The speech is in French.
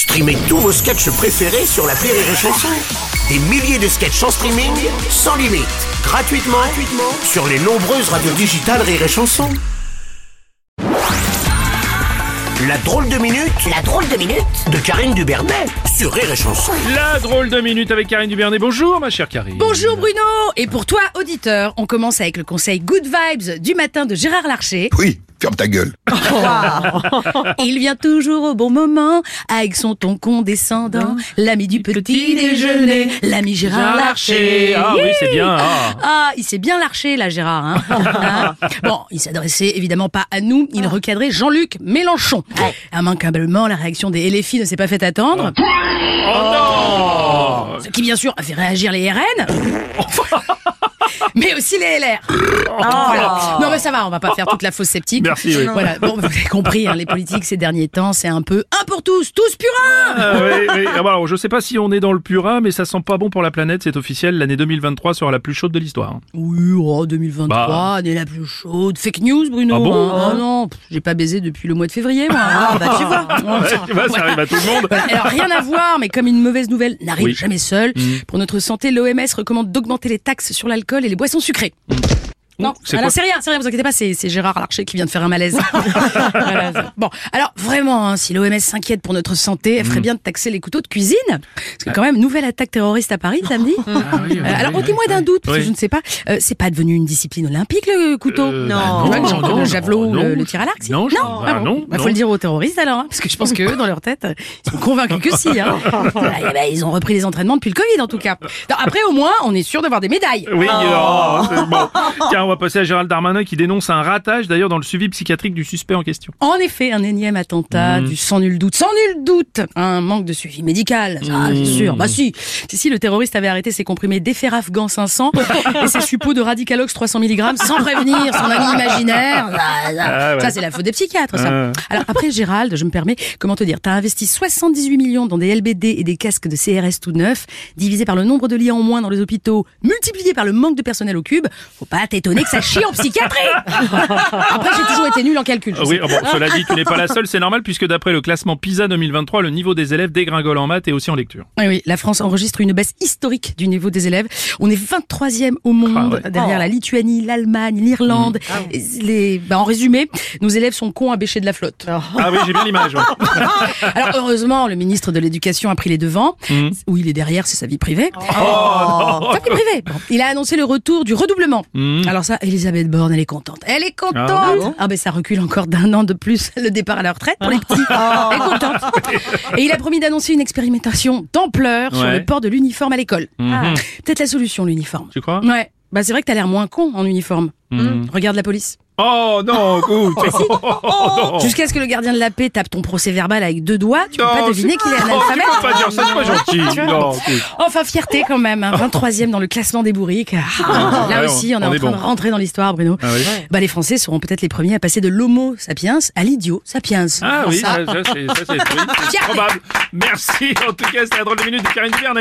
Streamez tous vos sketchs préférés sur la Rire et Chanson. Des milliers de sketchs en streaming, sans limite, gratuitement, gratuitement sur les nombreuses radios digitales Rire et Chanson. La drôle de minute, la drôle de minute de Karine Dubernet sur Rire et Chanson. La drôle de minute avec Karine Dubernet. Bonjour ma chère Karine. Bonjour Bruno Et pour toi, auditeur, on commence avec le conseil Good Vibes du matin de Gérard Larcher. Oui, ferme ta gueule. Il vient toujours au bon moment, avec son ton condescendant, l'ami du petit déjeuner, l'ami Gérard Larcher. Ah oui, c'est bien. ah. Ah, il s'est bien larché là, Gérard. hein. Hein bon, il s'adressait évidemment pas à nous, il recadrait Jean-Luc Mélenchon. Immanquablement, la réaction des LFI ne s'est pas fait attendre. Oh non Ce qui, bien sûr, a fait réagir les RN. mais aussi les LR. Voilà. Non, mais ça va, on va pas faire toute la fausse sceptique. Merci, oui. Voilà, bon, vous avez compris, hein, les politiques ces derniers temps, c'est un peu un pour tous, tous purins Ah, oui, oui. Ah, bah, alors, je sais pas si on est dans le purin, mais ça sent pas bon pour la planète, c'est officiel. L'année 2023 sera la plus chaude de l'histoire. hein. Oui, oh, 2023, Bah. année la plus chaude. Fake news, Bruno. Ah bon hein. Ah non, j'ai pas baisé depuis le mois de février, moi. Ah, bah, tu vois. Ouais, tu vois, ça arrive à tout le monde. Alors rien à voir, mais comme une mauvaise nouvelle n'arrive jamais seule, pour notre santé, l'OMS recommande d'augmenter les taxes sur l'alcool et les boissons sucrées. Non, c'est alors c'est rien, c'est rien, vous inquiétez pas, c'est c'est Gérard Larcher qui vient de faire un malaise. Voilà. Bon, alors vraiment, hein, si l'OMS s'inquiète pour notre santé, elle ferait bien de taxer les couteaux de cuisine. Parce que quand même, nouvelle attaque terroriste à Paris samedi. Ah oui, oui, Euh, alors, oui. ôtez-moi d'un doute, parce que Oui. je ne sais pas, euh, c'est pas devenu une discipline olympique le couteau Euh, bah non, le javelot non, le, le tir à l'arc si non, je- non, ah, bon. non, Bah, faut non. le dire aux terroristes alors, hein, parce que je pense que eux, dans leur tête, ils sont convaincus que si. Hein. Eh ben, ils ont repris les entraînements depuis le Covid en tout cas. Non, après, au moins, on est sûr d'avoir des médailles. Oui, oh, c'est bon. Tiens, on va passer à Gérald Darmanin qui dénonce un ratage d'ailleurs dans le suivi psychiatrique du suspect en question. En effet, un énième attentat, du sans nul doute, sans nul doute, un manque de suivi médical, ça, c'est sûr. Bah si, si, si, le terroriste avait arrêté ses comprimés d'Efferafgan 500 et ses suppôts de Radicalox 300 mg sans prévenir son ami imaginaire. Ah ouais. ça, c'est la faute des psychiatres, ça. Ah. Alors après, Gérald, je me permets, comment te dire, t'as investi 78 millions dans des LBD et des casques de CRS tout neufs, divisé par le nombre de lits en moins dans les hôpitaux, multiplié par le manque de personnel au cube. Faut pas t'étonner que ça chie en psychiatrie. Après, j'ai toujours été nul en calcul. Ah oui, sais. ah bon, cela dit, tu n'es pas la seule, c'est normal puisque d'après le classement PISA 2023, le niveau des élèves dégringole en maths et aussi en lecture. Oui, oui, la France enregistre une baisse historique du niveau des élèves. On est 23e au monde, Ah ouais. derrière la Lituanie, l'Allemagne, l'Irlande. Et Les, bah, en résumé, nos élèves sont cons à bêcher de la flotte. Ah oui, j'ai bien l'image. ouais. Alors heureusement, le ministre de l'Éducation a pris les devants. Où il est derrière, c'est sa vie privée. Sa vie privée. Bon, Il a annoncé le retour du redoublement. Alors ça, Elisabeth Borne, elle est contente. Elle est contente. Ah Ah, ben ça recule encore d'un an de plus le départ à la retraite pour les petits. Elle est contente. Et il a promis d'annoncer une expérimentation d'ampleur sur Ouais. le port de l'uniforme à l'école. Mhm. Peut-être la solution, l'uniforme. Tu crois? Ouais. Bah c'est vrai que t'as l'air moins con en uniforme. Regarde la police. Oh non, écoute. Oh. Jusqu'à ce que le gardien de la paix tape ton procès verbal avec deux doigts, tu peux Non, pas deviner qu'il est un Oh, tu alphabète. peux pas dire ça, c'est pas gentil. Tu vois Non, écoute. Enfin, fierté quand même, hein, 23e dans le classement des bourriques. Ah, là aussi, on est on en est train bon. de rentrer dans l'histoire, Bruno. Ah oui. Bah, les Français seront peut-être les premiers à passer de l'homo sapiens à l'idiot sapiens. Ah oui, Ça, c'est oui, probable. Merci. En tout cas, c'était la drôle de minute de Karine Duvernet.